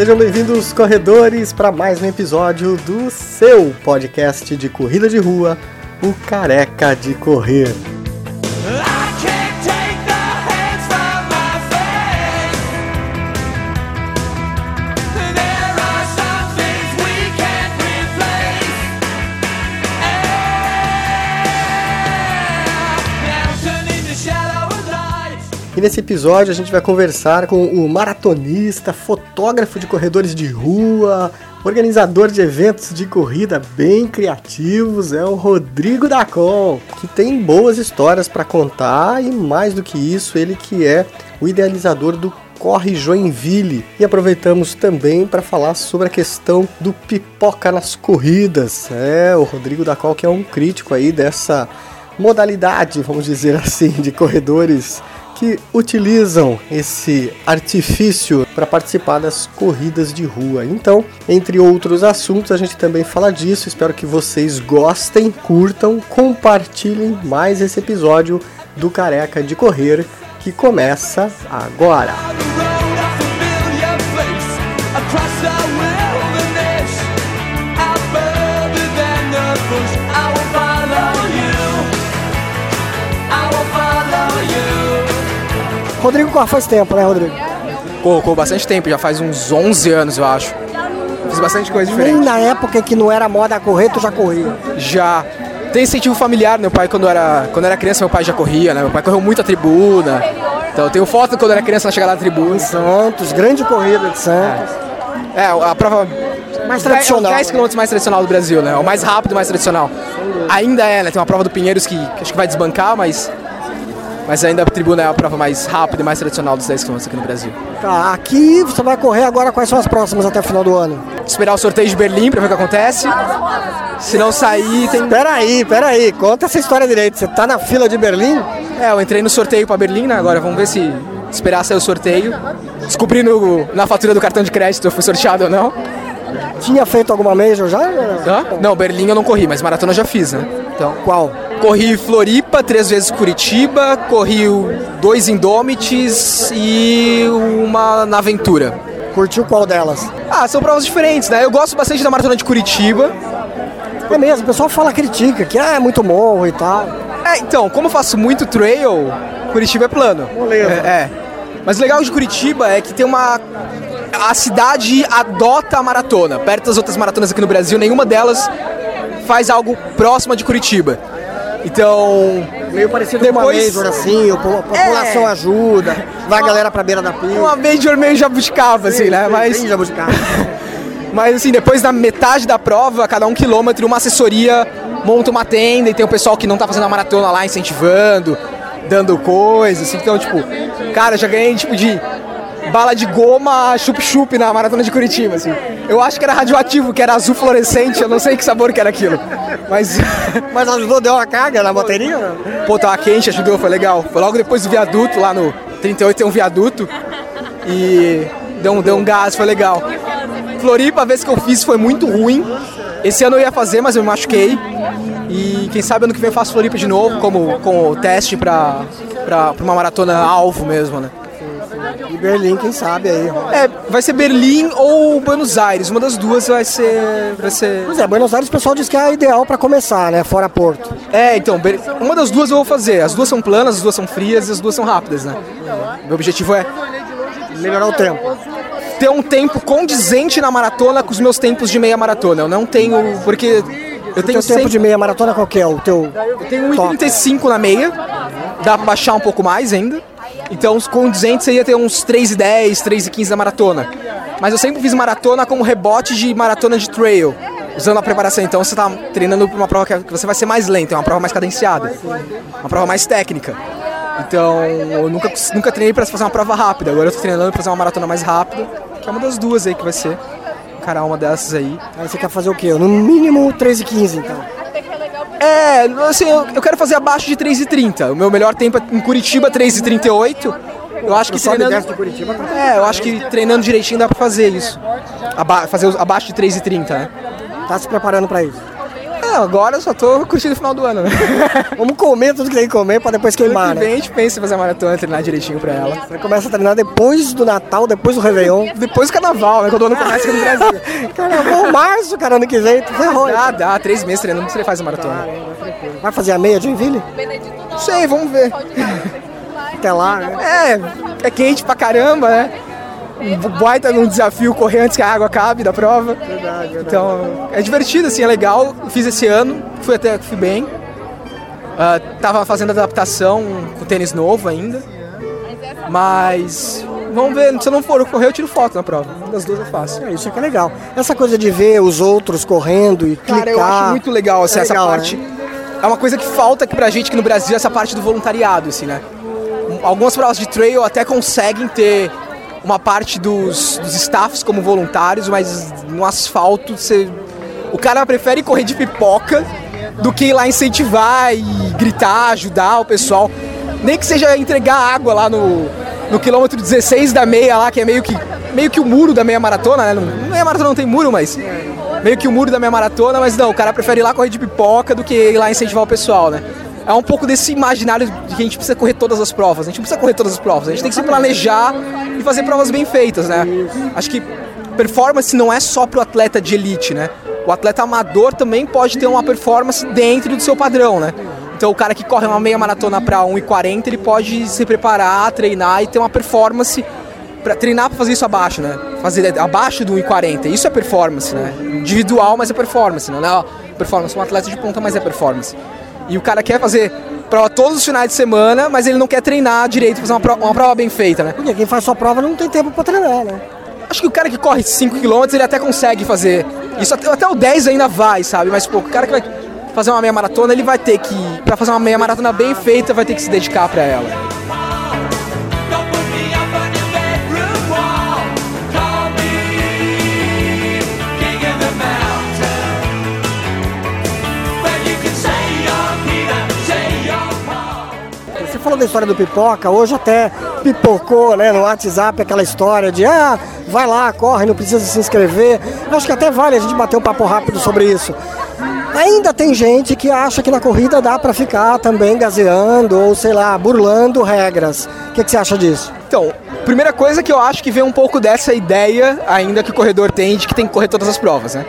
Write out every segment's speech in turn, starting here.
Sejam bem-vindos, corredores, para mais um episódio do seu podcast de corrida de rua, o Careca de Correr. E nesse episódio a gente vai conversar com o maratonista, fotógrafo de corredores de rua, organizador de eventos de corrida bem criativos, é o Rodrigo Dacon, que tem boas histórias para contar e mais do que isso, ele que é o idealizador do Corre Joinville. E aproveitamos também para falar sobre a questão do pipoca nas corridas. É, o Rodrigo Dacol que é um crítico aí dessa modalidade, vamos dizer assim, de corredores que utilizam esse artifício para participar das corridas de rua. Então, entre outros assuntos, a gente também fala disso. Espero que vocês gostem, curtam, compartilhem mais esse episódio do Careca de Correr que começa agora. Rodrigo corre faz tempo, né, Rodrigo? Corro bastante tempo, já faz uns 11 anos, eu acho. Fiz bastante coisa Nem diferente. na época que não era moda correr, tu já corria. Já. Tem incentivo familiar, meu pai quando era, quando era criança, meu pai já corria, né? Meu pai correu muito a tribuna. Então eu tenho foto quando era criança na chegada da tribuna. Santos, grande corrida de Santos. É, a prova Mais é tradicional. 10 km mais tradicional do Brasil, né? O mais rápido, mais tradicional. Ainda é, né? Tem uma prova do Pinheiros que, que acho que vai desbancar, mas mas ainda a tribuna é a prova mais rápida e mais tradicional dos 10 km aqui no Brasil. Tá, aqui você vai correr agora, quais são as próximas até o final do ano? Esperar o sorteio de Berlim pra ver o que acontece. Se não sair, tem Peraí, peraí, conta essa história direito. Você tá na fila de Berlim? É, eu entrei no sorteio pra Berlim, né? Agora vamos ver se esperar sair o sorteio. Descobri no- na fatura do cartão de crédito se eu fui sorteado ou não. Tinha feito alguma major já? Hã? Não, Berlim eu não corri, mas maratona eu já fiz, né? Então, Qual? Corri Floripa, três vezes Curitiba, corri dois Indomites e uma na Aventura. Curtiu qual delas? Ah, são provas diferentes, né? Eu gosto bastante da maratona de Curitiba. É mesmo, o pessoal fala, critica, que ah, é muito morro e tal. É, então, como eu faço muito trail, Curitiba é plano. Moleza. É, é. Mas o legal de Curitiba é que tem uma. A cidade adota a maratona. Perto das outras maratonas aqui no Brasil, nenhuma delas faz algo próximo de Curitiba. Então. Meio parecido Depois- com uma major assim, a população É. ajuda, vai a galera pra beira da pista. Uma Major meio jabuticaba, assim, né? Mas. Sim, jabuticaba. Mas assim, depois da metade da prova, a cada um quilômetro, uma assessoria monta uma tenda e tem o pessoal que não tá fazendo a maratona lá incentivando, dando coisas, assim. Então, tipo, cara, já ganhei tipo de bala de goma chup-chup na maratona de Curitiba, assim. Eu acho que era radioativo, que era azul fluorescente, eu não sei que sabor que era aquilo. Mas, Mas ajudou, deu uma carga na bateria? pô, tava quente, ajudou, foi legal. Foi logo depois do viaduto, lá no 38 tem um viaduto. E deu um, deu um gás, foi legal. Floripa, a vez que eu fiz foi muito ruim. Esse ano eu ia fazer, mas eu me machuquei. E quem sabe ano que vem eu faço Floripa de novo, como, como teste pra, pra, pra uma maratona alvo mesmo, né? E Berlim, quem sabe aí. É, vai ser Berlim ou Buenos Aires. Uma das duas vai ser. Vai ser... Pois é, Buenos Aires o pessoal diz que é a ideal pra começar, né? Fora Porto. É, então, uma das duas eu vou fazer. As duas são planas, as duas são frias e as duas são rápidas, né? Meu objetivo é Melhorar o tempo. ter um tempo condizente na maratona com os meus tempos de meia maratona. Eu não tenho. Porque eu O tenho teu tempo de meia maratona qual que é? O teu. Eu tenho top? 1,35 na meia. Dá pra baixar um pouco mais ainda. Então, os condizentes seria ter uns 3,10, 3,15 na maratona. Mas eu sempre fiz maratona como rebote de maratona de trail. Usando a preparação, então você tá treinando pra uma prova que que você vai ser mais lenta, é uma prova mais cadenciada. Uma prova mais técnica. Então, eu nunca, nunca treinei pra fazer uma prova rápida. Agora eu tô treinando pra fazer uma maratona mais rápida, que é uma das duas aí que vai ser. Encarar uma dessas aí. Aí você quer fazer o quê? No mínimo 3 e 15, então. É, assim, eu, eu quero fazer abaixo de 3,30. O meu melhor tempo é em Curitiba, 3,38. Eu acho que e treinando... É, eu acho que treinando direitinho dá pra fazer isso. Aba- fazer abaixo de 3,30, né? Tá se preparando pra isso. Agora eu só tô curtindo o final do ano, né? Vamos comer tudo que tem que comer pra depois queimar, que né? a gente pensa em fazer a maratona, treinar direitinho pra ela. Você começa a treinar depois do Natal, depois do Réveillon. Depois do carnaval, né? Quando o ano começa aqui no Brasil. Caramba, março, cara, ano que vem, tu ferrou. hein? Dá, dá, três meses treinando, você faz a maratona. Vai fazer a meia de Joinville? Não sei, vamos ver. Até lá, né? É, é quente pra caramba, né? Baita num desafio correr antes que a água acabe da prova. Então, é divertido, assim, é legal. Fiz esse ano, fui até fui bem. Ah, tava fazendo adaptação com tênis novo ainda. Mas vamos ver, se eu não for correr, eu tiro foto na prova. Uma das duas eu faço. É, isso é que é legal. Essa coisa de ver os outros correndo e clicar. Cara, eu acho muito legal assim, É essa legal, parte. né? É uma coisa que falta aqui pra gente aqui no Brasil, essa parte do voluntariado, assim, né? Algumas provas de trail até conseguem ter uma parte dos, dos staffs como voluntários, mas no asfalto você. O cara prefere correr de pipoca do que ir lá incentivar e gritar, ajudar o pessoal. Nem que seja entregar água lá no, no quilômetro 16 da meia lá, que é meio que, meio que o muro da meia maratona, né? Não, meia maratona não tem muro, mas meio que o muro da meia maratona, mas não, o cara prefere ir lá correr de pipoca do que ir lá incentivar o pessoal, né? É um pouco desse imaginário de que a gente precisa correr todas as provas. A gente não precisa correr todas as provas, a gente tem que se planejar e fazer provas bem feitas, né? Acho que performance não é só pro atleta de elite, né? O atleta amador também pode ter uma performance dentro do seu padrão, né? Então o cara que corre uma meia maratona para 1,40, ele pode se preparar, treinar e ter uma performance para treinar para fazer isso abaixo, né? Fazer abaixo do 1,40. Isso é performance, né? Individual, mas é performance, né? Não é performance, um atleta de ponta, mas é performance. E o cara quer fazer prova todos os finais de semana, mas ele não quer treinar direito, fazer uma prova, uma prova bem feita, né? Porque quem faz sua prova não tem tempo pra treinar, né? Acho que o cara que corre 5km ele até consegue fazer. Isso até, até o 10 ainda vai, sabe? Mas pô, o cara que vai fazer uma meia maratona, ele vai ter que, Pra fazer uma meia maratona bem feita, vai ter que se dedicar pra ela. Paul. Você falou da história do pipoca, hoje até pipocou, né, no WhatsApp aquela história de ah, vai lá, corre, não precisa se inscrever. Acho que até vale a gente bater um papo rápido sobre isso. Ainda tem gente que acha que na corrida dá pra ficar também gazeando ou sei lá, burlando regras. O que, que você acha disso? Então, primeira coisa que eu acho que vem um pouco dessa ideia ainda que o corredor tem de que tem que correr todas as provas, né?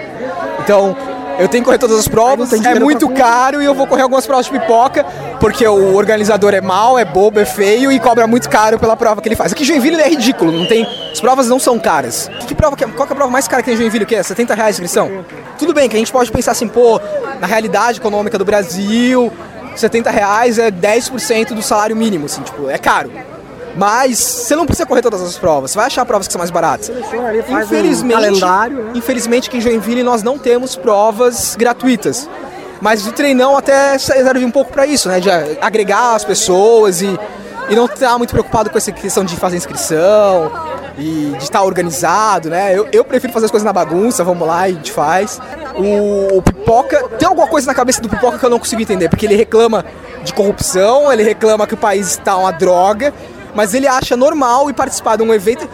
Então, eu tenho que correr todas as provas, é muito caro e eu vou correr algumas provas de pipoca, porque o organizador é mau, é bobo, é feio e cobra muito caro pela prova que ele faz. Aqui em Joinville é ridículo, não tem, as provas não são caras. Que, que prova que é, qual que é a prova mais cara que tem em Joinville? O que é? 70 reais a inscrição? Tudo bem que a gente pode pensar assim, pô, na realidade econômica do Brasil, 70 reais é 10% do salário mínimo, assim, tipo, é caro. Mas você não precisa correr todas as provas, você vai achar provas que são mais baratas. faz um Infelizmente, calendário, né? infelizmente aqui em Joinville nós não temos provas gratuitas. Mas o treinão até serve um pouco para isso, né? De agregar as pessoas e, e não estar muito preocupado com essa questão de fazer inscrição e de estar organizado, né? Eu, eu prefiro fazer as coisas na bagunça, vamos lá e a gente faz. O, o Pipoca, tem alguma coisa na cabeça do Pipoca que eu não consigo entender, porque ele reclama de corrupção, ele reclama que o país está uma droga, mas ele acha normal ir participar de um evento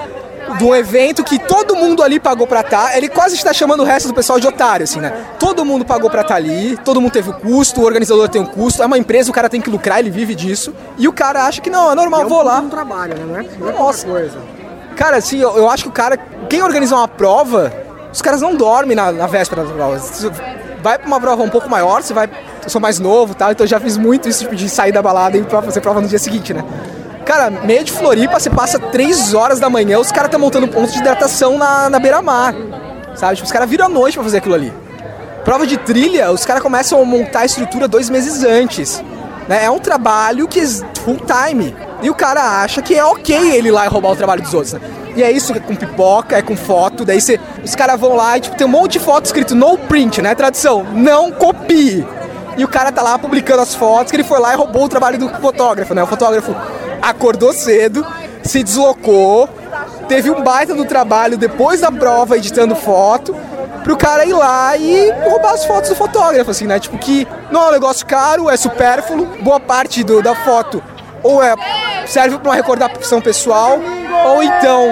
de um evento que todo mundo ali pagou pra estar. Ele quase está chamando o resto do pessoal de otário, assim, né? Todo mundo pagou pra estar ali, todo mundo teve o custo, o organizador tem um custo, é uma empresa, o cara tem que lucrar, ele vive disso. E o cara acha que não, é normal, vou lá. Um trabalho, né? Não é, não é Nossa. coisa. Cara, assim, eu, eu acho que o cara. Quem organiza uma prova, os caras não dormem na, na véspera da prova. Você vai pra uma prova um pouco maior, você vai. Eu sou mais novo e tal, então eu já fiz muito isso tipo, de sair da balada e fazer prova no dia seguinte, né? Cara, meio de Floripa, você passa 3 horas da manhã, os caras estão montando pontos de hidratação na, na beira-mar. Sabe? Tipo, os caras viram a noite pra fazer aquilo ali. Prova de trilha, os caras começam a montar a estrutura dois meses antes. Né? É um trabalho que full time. E o cara acha que é ok ele ir lá e roubar o trabalho dos outros, né? E é isso, é com pipoca, é com foto, daí você, os caras vão lá e tipo, tem um monte de foto escrito no print, né? Tradução, não copie. E o cara tá lá publicando as fotos que ele foi lá e roubou o trabalho do fotógrafo, né? O fotógrafo acordou cedo, se deslocou, teve um baita do trabalho depois da prova editando foto, pro cara ir lá e roubar as fotos do fotógrafo, assim, né? Tipo, que não é um negócio caro, é supérfluo, boa parte do, da foto ou é serve para uma recordação pessoal, ou então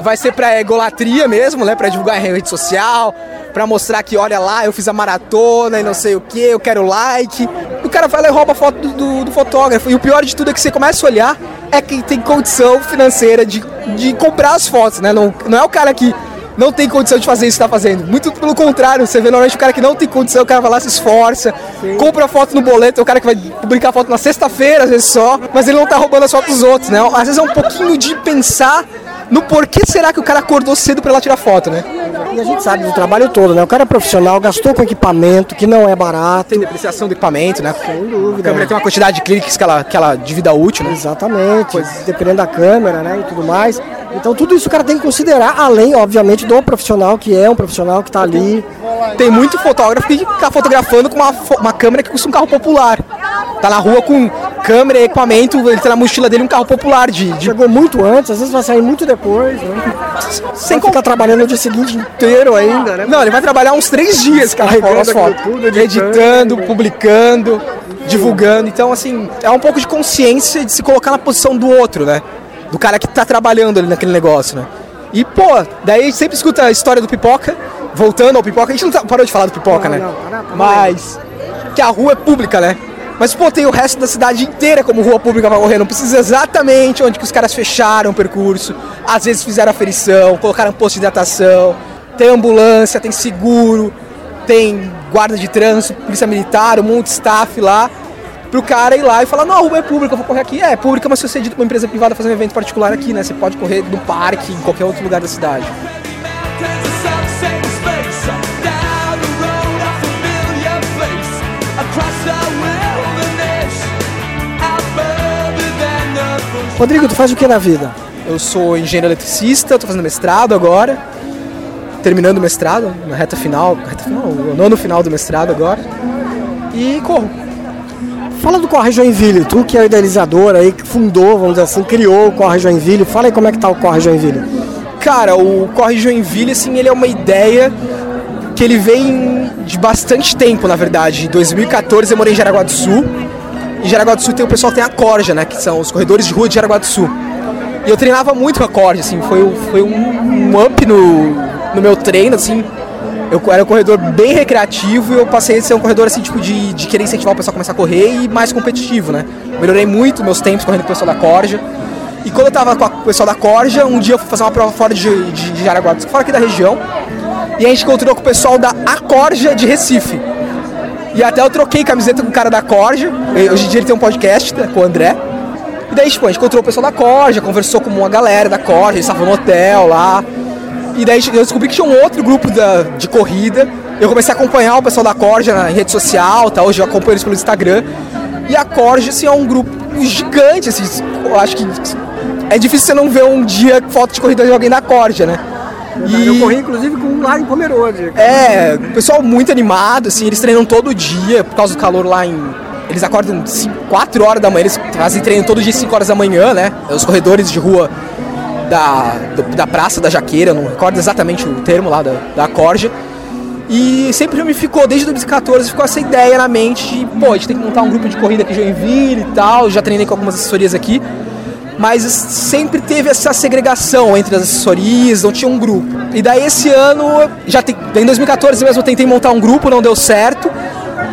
vai ser para egolatria mesmo, né? Para divulgar em rede social, para mostrar que olha lá, eu fiz a maratona e não sei o que, eu quero like. O cara vai lá e rouba a foto do, do, do, fotógrafo. E o pior de tudo é que você começa a olhar é quem tem condição financeira de, de comprar as fotos, né? Não, não é o cara que não tem condição de fazer isso que está fazendo. Muito pelo contrário, você vê normalmente o cara que não tem condição, o cara vai lá, se esforça, Sim. compra foto no boleto, é o cara que vai publicar foto na sexta-feira, às vezes só, mas ele não tá roubando as fotos dos outros, né? Às vezes é um pouquinho de pensar no porquê será que o cara acordou cedo para lá tirar foto, né? E a gente sabe do trabalho todo, né? O cara é profissional, gastou com equipamento que não é barato. Tem depreciação do equipamento, né? Sem dúvida. A câmera tem uma quantidade de cliques que ela, que ela de vida útil, né? Exatamente, pois. dependendo da câmera, né? E tudo mais. Então tudo isso o cara tem que considerar, além, obviamente, do profissional, que é um profissional que está ali. Tem muito fotógrafo que está fotografando com uma, uma câmera que custa um carro popular. Tá na rua com câmera e equipamento, ele tá na mochila dele um carro popular de, de... Chegou muito antes, às vezes vai sair muito depois, né? Sem ficar trabalhando o dia seguinte inteiro ainda, né? Não, ele vai trabalhar uns três dias, cara, as fotos. Tudo, editando, editando publicando, divulgando. Então, assim, é um pouco de consciência de se colocar na posição do outro, né? do cara que tá trabalhando ali naquele negócio, né? E, pô, daí a gente sempre escuta a história do Pipoca, voltando ao Pipoca, a gente não tá, parou de falar do Pipoca, não, né? Não, para, Mas que a rua é pública, né? Mas, pô, tem o resto da cidade inteira como rua pública pra correr. Não precisa exatamente onde que os caras fecharam o percurso. Às vezes fizeram aferição, colocaram posto de hidratação. Tem ambulância, tem seguro, tem guarda de trânsito, polícia militar, um monte de staff lá pro cara ir lá e falar, não, a rua é pública, eu vou correr aqui. É, é pública, mas se você é dito pra uma empresa privada fazer um evento particular aqui, né? Você pode correr no parque, em qualquer outro lugar da cidade. Rodrigo, tu faz o que na vida? Eu sou engenheiro eletricista, tô fazendo mestrado agora. Terminando o mestrado, na reta final, reta final, no ano final do mestrado agora. E corro. Fala do Corre Joinville, tu que é o idealizador aí, que fundou, vamos dizer assim, criou o Corre Joinville. Fala aí como é que tá o Corre Joinville. Cara, o Corre Joinville, assim, ele é uma ideia que ele vem de bastante tempo, na verdade. Em 2014 eu morei em Jaraguá do Sul. Em Jaraguá do Sul tem o pessoal tem a Corja, né? Que são os corredores de rua de Jaraguá do Sul. E eu treinava muito com a Corja, assim, foi, foi um, um up no, no meu treino, assim, eu era um corredor bem recreativo e eu passei a ser um corredor assim, tipo, de, de querer incentivar o pessoal a começar a correr e mais competitivo, né? Melhorei muito meus tempos correndo com o pessoal da Corja. E quando eu tava com o pessoal da Corja, um dia eu fui fazer uma prova fora de, de, de Jaraguá, fora aqui da região. E a gente encontrou com o pessoal da Acorja de Recife. E até eu troquei camiseta com o cara da Corja. Hoje em dia ele tem um podcast né, com o André. E daí, tipo, a gente encontrou o pessoal da Corja, conversou com uma galera da Corja, eles estavam no hotel lá. E daí eu descobri que tinha um outro grupo da, de corrida. Eu comecei a acompanhar o pessoal da Corja na rede social, tá? hoje eu acompanho eles pelo Instagram. E a Corja, assim, é um grupo gigante, assim, eu acho que é difícil você não ver um dia foto de corrida de alguém da Corja, né? E... Eu corri inclusive com um lá em Pomerode. É, pessoal muito animado, assim, eles treinam todo dia, por causa do calor lá em. Eles acordam 4 horas da manhã, eles fazem treino todo dia 5 horas da manhã, né? Os corredores de rua da, da Praça da Jaqueira, não recordo exatamente o termo lá da, da Corja. E sempre me ficou, desde 2014, ficou essa ideia na mente de, pô, a gente tem que montar um grupo de corrida aqui em Joinville e tal. Já treinei com algumas assessorias aqui. Mas sempre teve essa segregação entre as assessorias, não tinha um grupo. E daí esse ano, já tem, em 2014 mesmo eu tentei montar um grupo, não deu certo.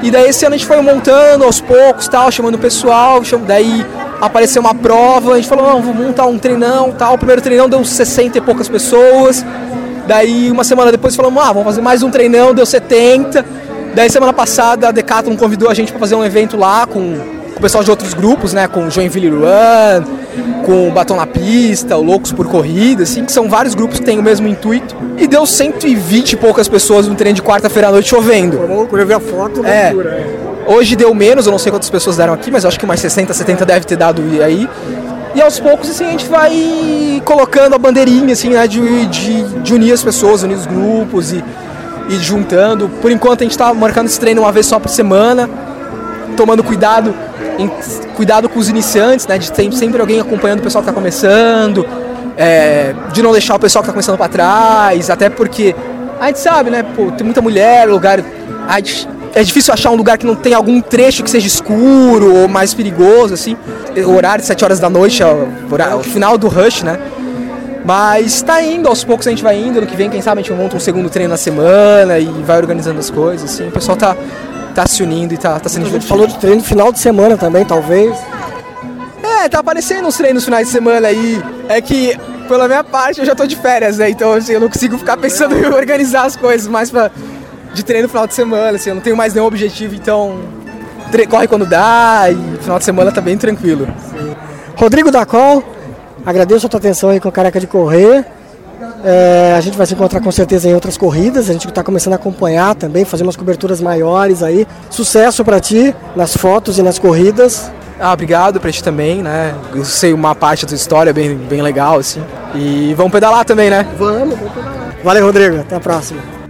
E daí esse ano a gente foi montando aos poucos, tal, chamando o pessoal, cham... daí apareceu uma prova, a gente falou, vou montar um treinão, tal. O primeiro treinão deu 60 e poucas pessoas. Daí uma semana depois falamos, ah, vamos fazer mais um treinão, deu 70. Daí semana passada a Decathlon convidou a gente para fazer um evento lá com o pessoal de outros grupos, né, com Joinville Run, com o Batom na Pista, o Loucos por Corrida, assim, que são vários grupos que têm o mesmo intuito. E deu 120 e poucas pessoas no treino de quarta-feira à noite chovendo. Quando eu vi a foto, É. loucura. é. Hoje deu menos, eu não sei quantas pessoas deram aqui, mas acho que umas 60, 70 deve ter dado aí. E aos poucos, assim, a gente vai colocando a bandeirinha, assim, né, de, de, de unir as pessoas, unir os grupos e, e juntando. Por enquanto, a gente tá marcando esse treino uma vez só por semana, tomando cuidado, cuidado com os iniciantes, né, de ter sempre alguém acompanhando o pessoal que tá começando, é, de não deixar o pessoal que tá começando para trás, até porque a gente sabe, né, pô, tem muita mulher, lugar... é difícil achar um lugar que não tem algum trecho que seja escuro ou mais perigoso, assim. O horário de 7 horas da noite é o, horário- o final do rush, né? Mas tá indo, aos poucos a gente vai indo. No que vem, quem sabe a gente monta um segundo treino na semana e vai organizando as coisas, assim. O pessoal tá, tá se unindo e tá, tá sendo A gente divertido. falou de treino final de semana também, talvez. É, tá aparecendo uns treinos finais de semana aí. É que, pela minha parte, eu já tô de férias, né? Então, assim, eu não consigo ficar pensando em organizar as coisas mais pra, de treino no final de semana, assim. Eu não tenho mais nenhum objetivo, então... Corre quando dá e final de semana tá bem tranquilo. Rodrigo Dacol, agradeço a tua atenção aí com o Careca de Correr. É, a gente vai se encontrar com certeza em outras corridas. A gente está começando a acompanhar também, fazer umas coberturas maiores aí. Sucesso para ti nas fotos e nas corridas. Ah, obrigado pra ti também, né? Eu sei uma parte da tua história bem, bem legal, assim. E vamos pedalar também, né? Vamos, vamos pedalar. Valeu, Rodrigo. Até a próxima.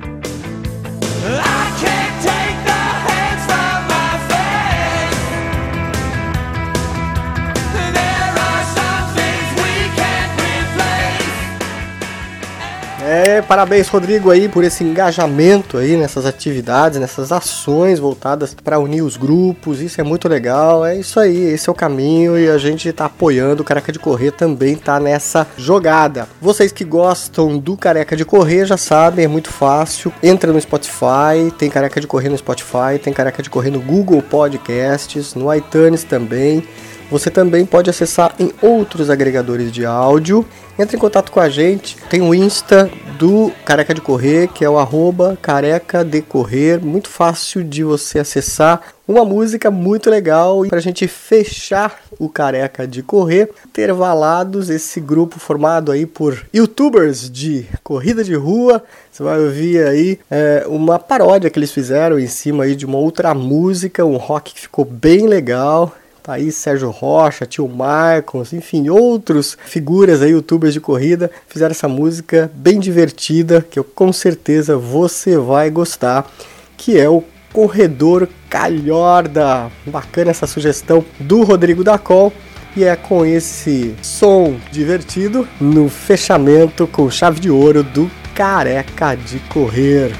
É, parabéns, Rodrigo, aí por esse engajamento aí nessas atividades, nessas ações voltadas para unir os grupos. Isso é muito legal. É isso aí, esse é o caminho e a gente tá apoiando o Careca de Correr também tá nessa jogada. Vocês que gostam do Careca de Correr já sabem, é muito fácil. Entra no Spotify, tem Careca de Correr no Spotify, tem Careca de Correr no Google Podcasts, no iTunes também. Você também pode acessar em outros agregadores de áudio. Entre em contato com a gente. Tem o Insta do Careca de Correr, que é o arroba careca de correr. Muito fácil de você acessar. Uma música muito legal. E pra gente fechar o Careca de Correr, intervalados, esse grupo formado aí por youtubers de corrida de rua. Você vai ouvir aí é, uma paródia que eles fizeram em cima aí de uma outra música, um rock que ficou bem legal. Tá aí Sérgio Rocha, Tio Marcos, enfim, outros figuras aí, youtubers de corrida, fizeram essa música bem divertida, que eu com certeza você vai gostar, que é o Corredor Calhorda. Bacana essa sugestão do Rodrigo Dacol. E é com esse som divertido no fechamento com chave de ouro do Careca de Correr.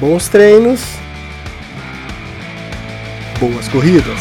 Bons treinos, boas corridas.